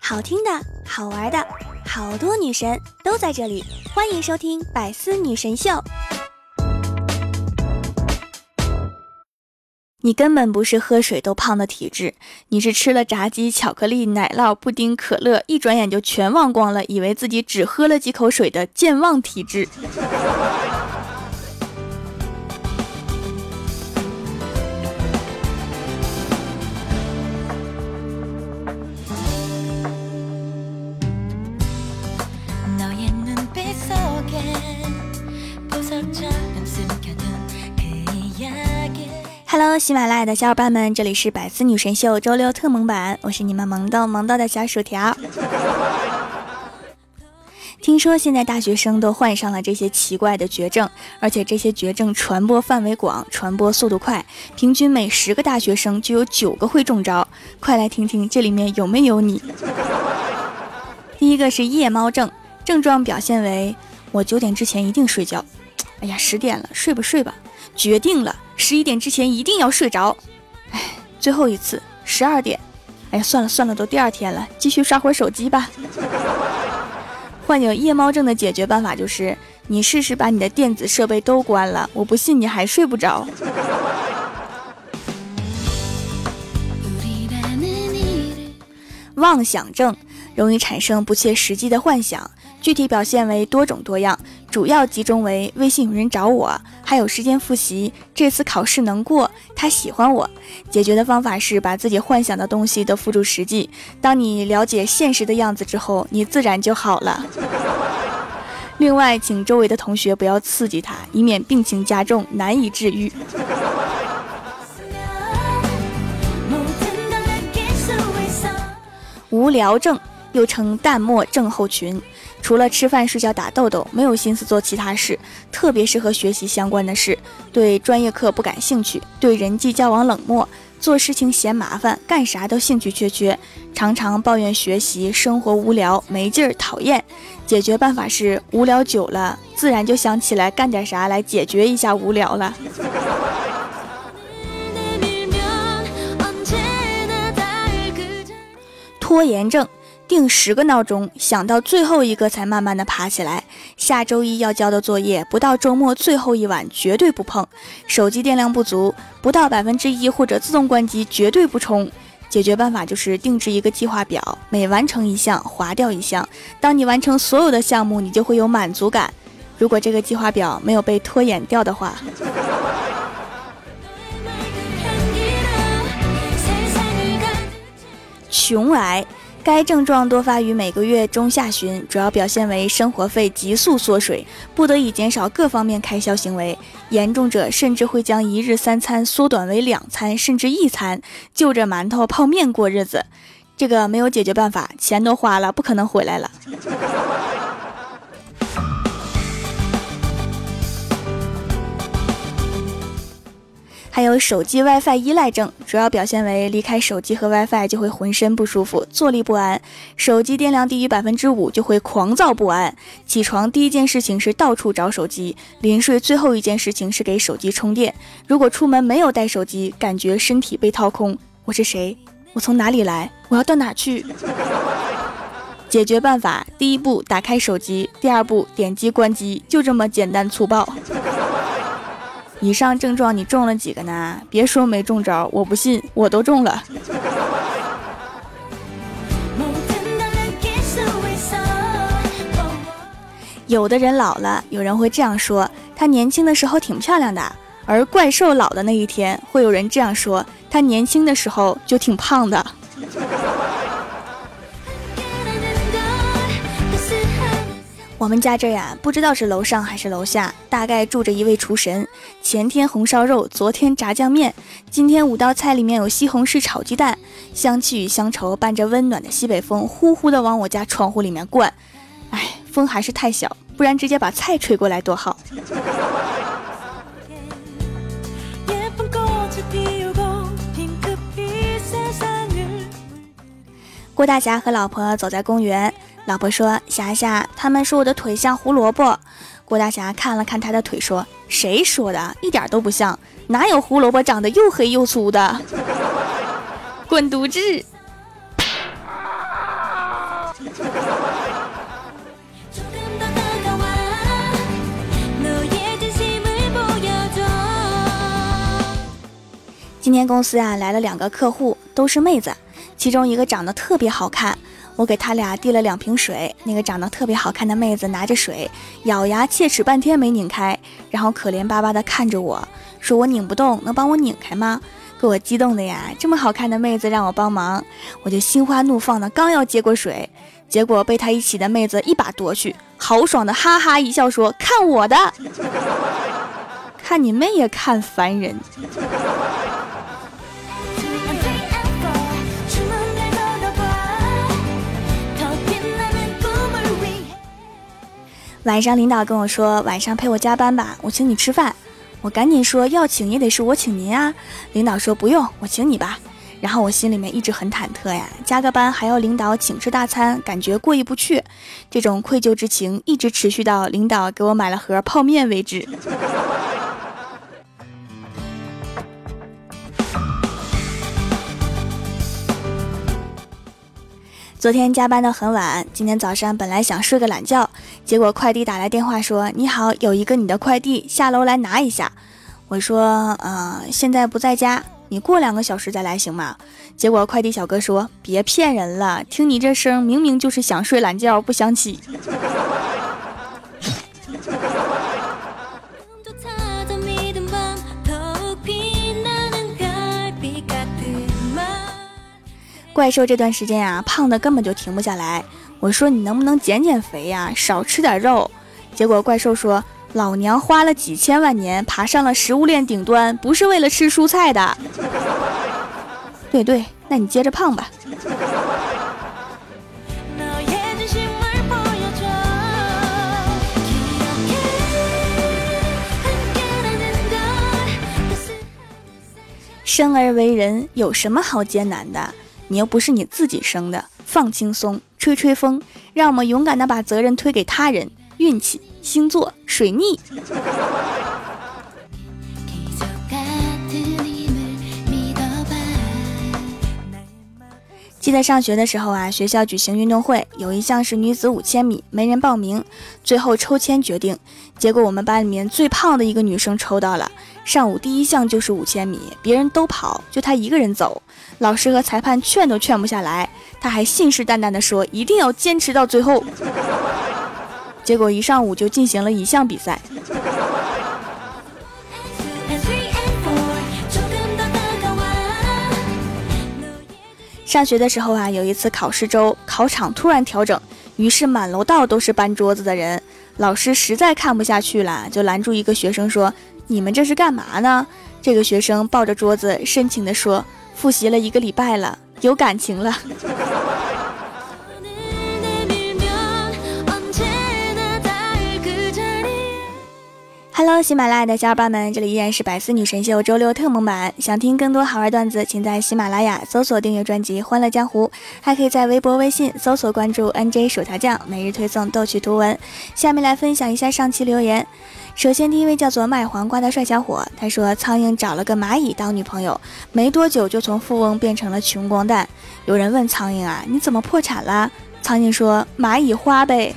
好听的，好玩的，好多女神都在这里，欢迎收听《百思女神秀》。你根本不是喝水都胖的体质，你是吃了炸鸡、巧克力、奶酪、布丁、可乐，一转眼就全忘光了，以为自己只喝了几口水的健忘体质。Hello，喜马拉雅的小伙伴们，这里是百思女神秀周六特萌版，我是你们萌豆萌豆的小薯条。听说现在大学生都患上了这些奇怪的绝症，而且这些绝症传播范围广，传播速度快，平均每十个大学生就有九个会中招。快来听听这里面有没有你？第一个是夜猫症，症状表现为我九点之前一定睡觉。哎呀，十点了，睡吧睡吧，决定了。十一点之前一定要睡着，哎，最后一次十二点，哎呀，算了算了，都第二天了，继续刷会儿手机吧。患有夜猫症的解决办法就是，你试试把你的电子设备都关了，我不信你还睡不着。妄想症容易产生不切实际的幻想。具体表现为多种多样，主要集中为微信有人找我，还有时间复习，这次考试能过，他喜欢我。解决的方法是把自己幻想的东西都付诸实际。当你了解现实的样子之后，你自然就好了。另外，请周围的同学不要刺激他，以免病情加重，难以治愈。无聊症又称淡漠症候群。除了吃饭、睡觉、打豆豆，没有心思做其他事，特别是和学习相关的事。对专业课不感兴趣，对人际交往冷漠，做事情嫌麻烦，干啥都兴趣缺缺，常常抱怨学习生活无聊、没劲儿、讨厌。解决办法是：无聊久了，自然就想起来干点啥来解决一下无聊了。拖延症。定十个闹钟，想到最后一个才慢慢的爬起来。下周一要交的作业，不到周末最后一晚绝对不碰。手机电量不足，不到百分之一或者自动关机绝对不充。解决办法就是定制一个计划表，每完成一项划掉一项。当你完成所有的项目，你就会有满足感。如果这个计划表没有被拖延掉的话，穷癌。该症状多发于每个月中下旬，主要表现为生活费急速缩水，不得已减少各方面开销行为。严重者甚至会将一日三餐缩短为两餐，甚至一餐，就着馒头泡面过日子。这个没有解决办法，钱都花了，不可能回来了。还有手机 WiFi 依赖症，主要表现为离开手机和 WiFi 就会浑身不舒服，坐立不安；手机电量低于百分之五就会狂躁不安。起床第一件事情是到处找手机，临睡最后一件事情是给手机充电。如果出门没有带手机，感觉身体被掏空。我是谁？我从哪里来？我要到哪去？解决办法：第一步，打开手机；第二步，点击关机，就这么简单粗暴。以上症状你中了几个呢？别说没中招，我不信，我都中了。有的人老了，有人会这样说：他年轻的时候挺漂亮的；而怪兽老的那一天，会有人这样说：他年轻的时候就挺胖的。我们家这呀，不知道是楼上还是楼下，大概住着一位厨神。前天红烧肉，昨天炸酱面，今天五道菜里面有西红柿炒鸡蛋，香气与乡愁伴着温暖的西北风，呼呼的往我家窗户里面灌。哎，风还是太小，不然直接把菜吹过来多好。郭大侠和老婆走在公园。老婆说：“霞霞，他们说我的腿像胡萝卜。”郭大侠看了看他的腿，说：“谁说的？一点都不像，哪有胡萝卜长得又黑又粗的？” 滚犊子！今天公司啊来了两个客户，都是妹子，其中一个长得特别好看，我给他俩递了两瓶水，那个长得特别好看的妹子拿着水，咬牙切齿半天没拧开，然后可怜巴巴的看着我说：“我拧不动，能帮我拧开吗？”给我激动的呀，这么好看的妹子让我帮忙，我就心花怒放的刚要接过水，结果被他一起的妹子一把夺去，豪爽的哈哈一笑说：“看我的，看你妹也看烦人。”晚上领导跟我说：“晚上陪我加班吧，我请你吃饭。”我赶紧说：“要请也得是我请您啊！”领导说：“不用，我请你吧。”然后我心里面一直很忐忑呀，加个班还要领导请吃大餐，感觉过意不去。这种愧疚之情一直持续到领导给我买了盒泡面为止。昨天加班到很晚，今天早上本来想睡个懒觉，结果快递打来电话说：“你好，有一个你的快递，下楼来拿一下。”我说：“呃，现在不在家，你过两个小时再来行吗？”结果快递小哥说：“别骗人了，听你这声，明明就是想睡懒觉不想起。”怪兽这段时间呀，胖的根本就停不下来。我说你能不能减减肥呀，少吃点肉。结果怪兽说：“老娘花了几千万年爬上了食物链顶端，不是为了吃蔬菜的。”对对，那你接着胖吧。生而为人，有什么好艰难的？你又不是你自己生的，放轻松，吹吹风，让我们勇敢的把责任推给他人。运气、星座、水逆。记得上学的时候啊，学校举行运动会，有一项是女子五千米，没人报名，最后抽签决定。结果我们班里面最胖的一个女生抽到了，上午第一项就是五千米，别人都跑，就他一个人走。老师和裁判劝都劝不下来，他还信誓旦旦地说一定要坚持到最后。结果一上午就进行了一项比赛。上学的时候啊，有一次考试周，考场突然调整，于是满楼道都是搬桌子的人。老师实在看不下去了，就拦住一个学生说：“你们这是干嘛呢？”这个学生抱着桌子深情地说：“复习了一个礼拜了，有感情了。” Hello，喜马拉雅的小伙伴们，这里依然是百思女神秀周六特蒙版。想听更多好玩段子，请在喜马拉雅搜索订阅专辑《欢乐江湖》，还可以在微博、微信搜索关注 NJ 薯条酱，每日推送逗趣图文。下面来分享一下上期留言。首先，第一位叫做卖黄瓜的帅小伙，他说：“苍蝇找了个蚂蚁当女朋友，没多久就从富翁变成了穷光蛋。”有人问苍蝇啊：“你怎么破产了？”苍蝇说：“蚂蚁花呗。”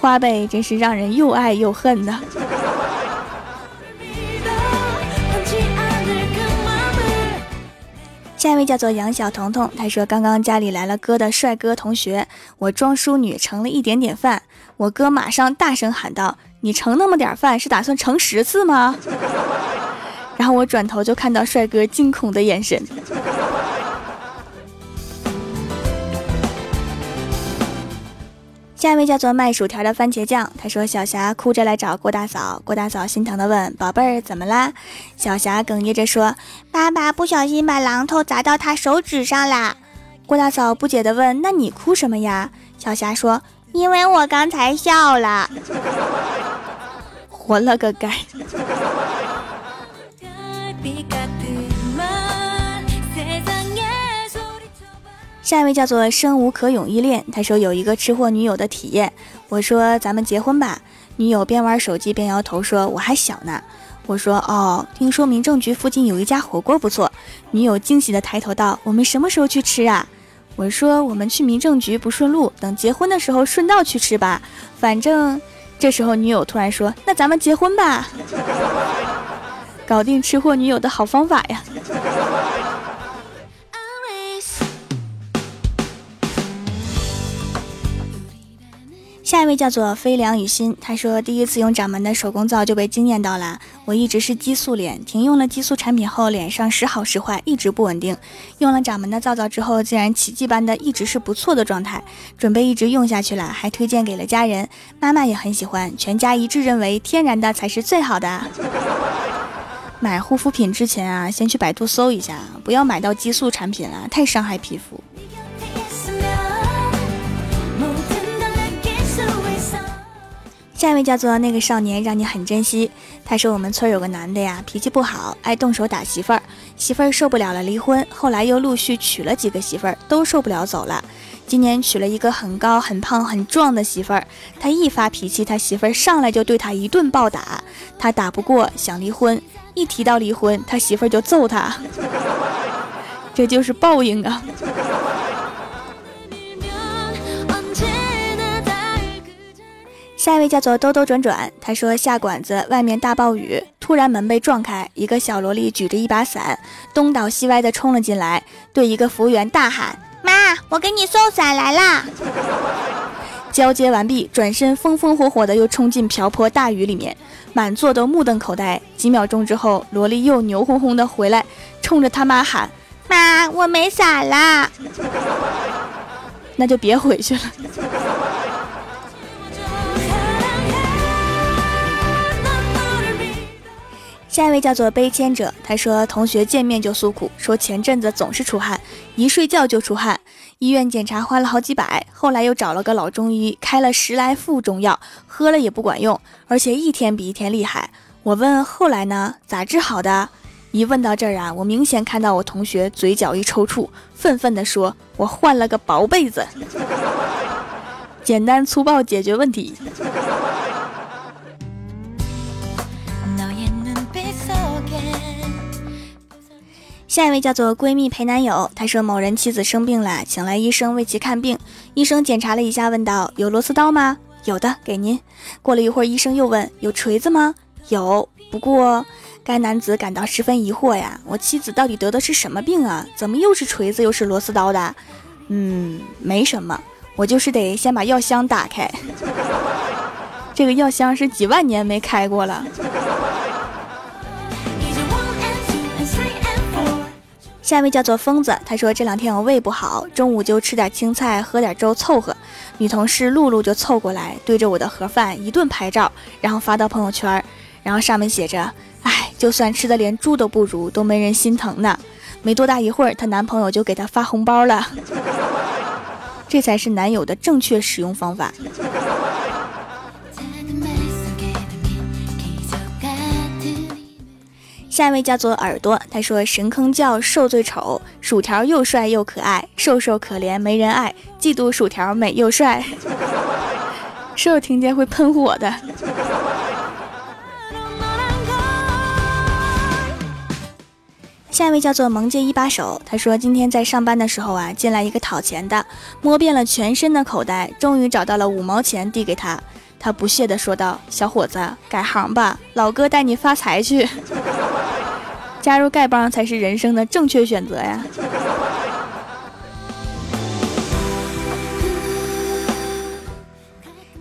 花呗真是让人又爱又恨的。下一位叫做杨小彤彤，他说刚刚家里来了哥的帅哥同学，我装淑女盛了一点点饭，我哥马上大声喊道：“你盛那么点饭是打算盛十次吗？”然后我转头就看到帅哥惊恐的眼神。下一位叫做卖薯条的番茄酱，他说：“小霞哭着来找郭大嫂，郭大嫂心疼的问：宝贝儿怎么啦？”小霞哽咽着说：“爸爸不小心把榔头砸到他手指上啦。”郭大嫂不解的问：“那你哭什么呀？”小霞说：“因为我刚才笑了。” 活了个该！下一位叫做生无可勇依恋，他说有一个吃货女友的体验。我说咱们结婚吧，女友边玩手机边摇头说我还小呢。我说哦，听说民政局附近有一家火锅不错。女友惊喜的抬头道：“我们什么时候去吃啊？”我说：“我们去民政局不顺路，等结婚的时候顺道去吃吧。反正……”这时候女友突然说：“那咱们结婚吧，搞定吃货女友的好方法呀。”下一位叫做飞梁雨欣，他说第一次用掌门的手工皂就被惊艳到了。我一直是激素脸，停用了激素产品后，脸上时好时坏，一直不稳定。用了掌门的皂皂之后，竟然奇迹般的一直是不错的状态，准备一直用下去了，还推荐给了家人，妈妈也很喜欢，全家一致认为天然的才是最好的。买护肤品之前啊，先去百度搜一下，不要买到激素产品啊，太伤害皮肤。下一位叫做那个少年，让你很珍惜。他说我们村有个男的呀，脾气不好，爱动手打媳妇儿，媳妇儿受不了了，离婚。后来又陆续娶了几个媳妇儿，都受不了走了。今年娶了一个很高、很胖、很壮的媳妇儿，他一发脾气，他媳妇儿上来就对他一顿暴打，他打不过，想离婚。一提到离婚，他媳妇儿就揍他，这就是报应啊。下一位叫做兜兜转转，他说下馆子，外面大暴雨，突然门被撞开，一个小萝莉举着一把伞，东倒西歪的冲了进来，对一个服务员大喊：“妈，我给你送伞来啦！”交接完毕，转身风风火火的又冲进瓢泼大雨里面，满座都目瞪口呆。几秒钟之后，萝莉又牛哄哄的回来，冲着他妈喊：“妈，我没伞啦！” 那就别回去了。下一位叫做悲迁者，他说同学见面就诉苦，说前阵子总是出汗，一睡觉就出汗，医院检查花了好几百，后来又找了个老中医开了十来副中药，喝了也不管用，而且一天比一天厉害。我问后来呢，咋治好的？一问到这儿啊，我明显看到我同学嘴角一抽搐，愤愤地说：“我换了个薄被子。”简单粗暴解决问题。下一位叫做闺蜜陪男友，她说某人妻子生病了，请来医生为其看病。医生检查了一下，问道：“有螺丝刀吗？”“有的，给您。”过了一会儿，医生又问：“有锤子吗？”“有。”不过，该男子感到十分疑惑呀，我妻子到底得的是什么病啊？怎么又是锤子又是螺丝刀的？嗯，没什么，我就是得先把药箱打开。这个药箱是几万年没开过了。下一位叫做疯子，他说这两天我胃不好，中午就吃点青菜，喝点粥凑合。女同事露露就凑过来，对着我的盒饭一顿拍照，然后发到朋友圈，然后上面写着：“哎，就算吃的连猪都不如，都没人心疼呢。”没多大一会儿，她男朋友就给她发红包了，这才是男友的正确使用方法。下一位叫做耳朵，他说神坑叫瘦最丑，薯条又帅又可爱，瘦瘦可怜没人爱，嫉妒薯条美又帅。瘦听见会喷火的。下一位叫做萌界一把手，他说今天在上班的时候啊，进来一个讨钱的，摸遍了全身的口袋，终于找到了五毛钱递给他，他不屑的说道：“小伙子，改行吧，老哥带你发财去。”加入丐帮才是人生的正确选择呀！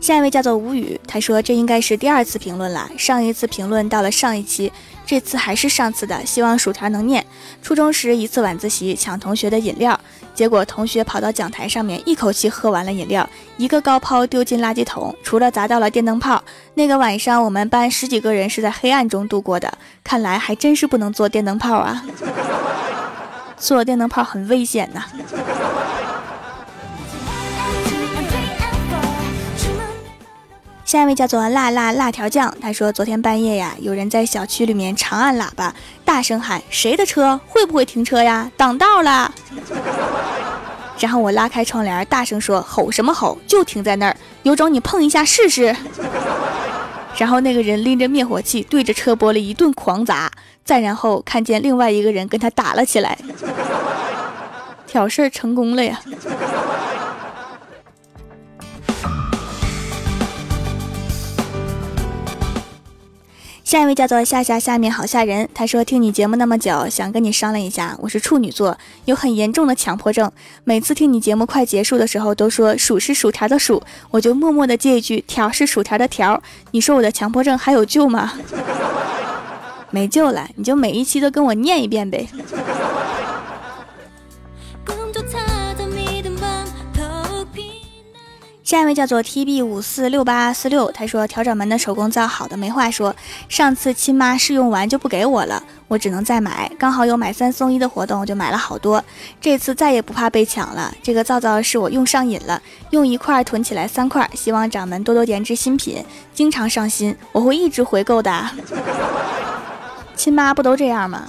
下一位叫做无语，他说这应该是第二次评论了，上一次评论到了上一期。这次还是上次的，希望薯条能念。初中时一次晚自习抢同学的饮料，结果同学跑到讲台上面一口气喝完了饮料，一个高抛丢进垃圾桶，除了砸到了电灯泡。那个晚上我们班十几个人是在黑暗中度过的，看来还真是不能做电灯泡啊！做电灯泡很危险呐。下一位叫做辣辣辣条酱，他说昨天半夜呀，有人在小区里面长按喇叭，大声喊：“谁的车？会不会停车呀？挡道了！”然后我拉开窗帘，大声说：“吼什么吼？就停在那儿，有种你碰一下试试。”然后那个人拎着灭火器对着车玻璃一顿狂砸，再然后看见另外一个人跟他打了起来，挑事儿成功了呀。下一位叫做夏夏，下面好吓人。他说听你节目那么久，想跟你商量一下。我是处女座，有很严重的强迫症。每次听你节目快结束的时候，都说薯是薯条的薯，我就默默的接一句条是薯条的条。你说我的强迫症还有救吗？没救了，你就每一期都跟我念一遍呗。下一位叫做 T B 五四六八四六，他说调掌门的手工皂好的没话说，上次亲妈试用完就不给我了，我只能再买，刚好有买三送一的活动，我就买了好多，这次再也不怕被抢了。这个皂皂是我用上瘾了，用一块囤起来三块，希望掌门多多研制新品，经常上新，我会一直回购的。亲妈不都这样吗？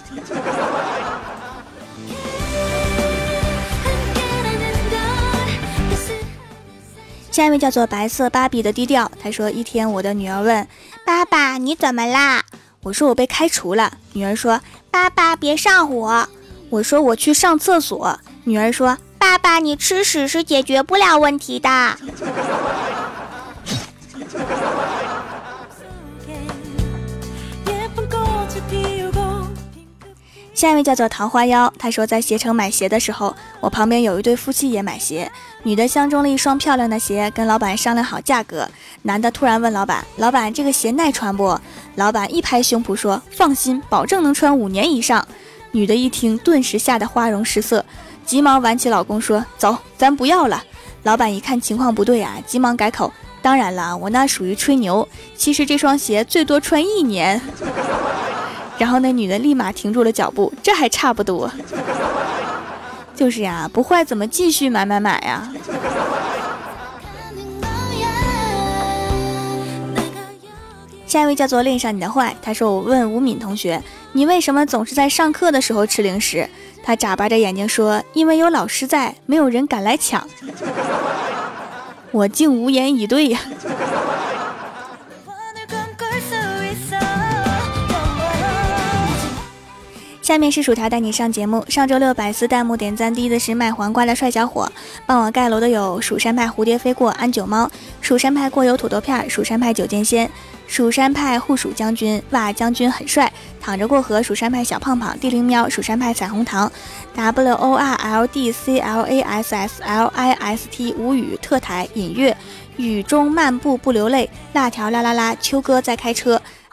下一位叫做白色芭比的低调，他说：一天，我的女儿问爸爸你怎么啦？我说我被开除了。女儿说爸爸别上火。我说我去上厕所。女儿说爸爸你吃屎是解决不了问题的。下一位叫做桃花妖，他说在携程买鞋的时候，我旁边有一对夫妻也买鞋，女的相中了一双漂亮的鞋，跟老板商量好价格，男的突然问老板：“老板，这个鞋耐穿不？”老板一拍胸脯说：“放心，保证能穿五年以上。”女的一听，顿时吓得花容失色，急忙挽起老公说：“走，咱不要了。”老板一看情况不对啊，急忙改口：“当然了，我那属于吹牛，其实这双鞋最多穿一年。”然后那女的立马停住了脚步，这还差不多。就是呀，不坏怎么继续买买买呀？下一位叫做恋上你的坏，他说我问吴敏同学，你为什么总是在上课的时候吃零食？他眨巴着眼睛说，因为有老师在，没有人敢来抢。我竟无言以对呀。下面是薯条带你上节目。上周六百思弹幕点赞第一的是卖黄瓜的帅小伙，帮我盖楼的有蜀山派蝴蝶飞过、安九猫、蜀山派过油土豆片、蜀山派九剑仙、蜀山派护蜀将军、哇将军很帅、躺着过河、蜀山派小胖胖、地灵喵、蜀山派彩虹糖、W O R L D C L A S S L I S T 无语特台隐月雨中漫步不流泪、辣条啦啦啦、秋哥在开车。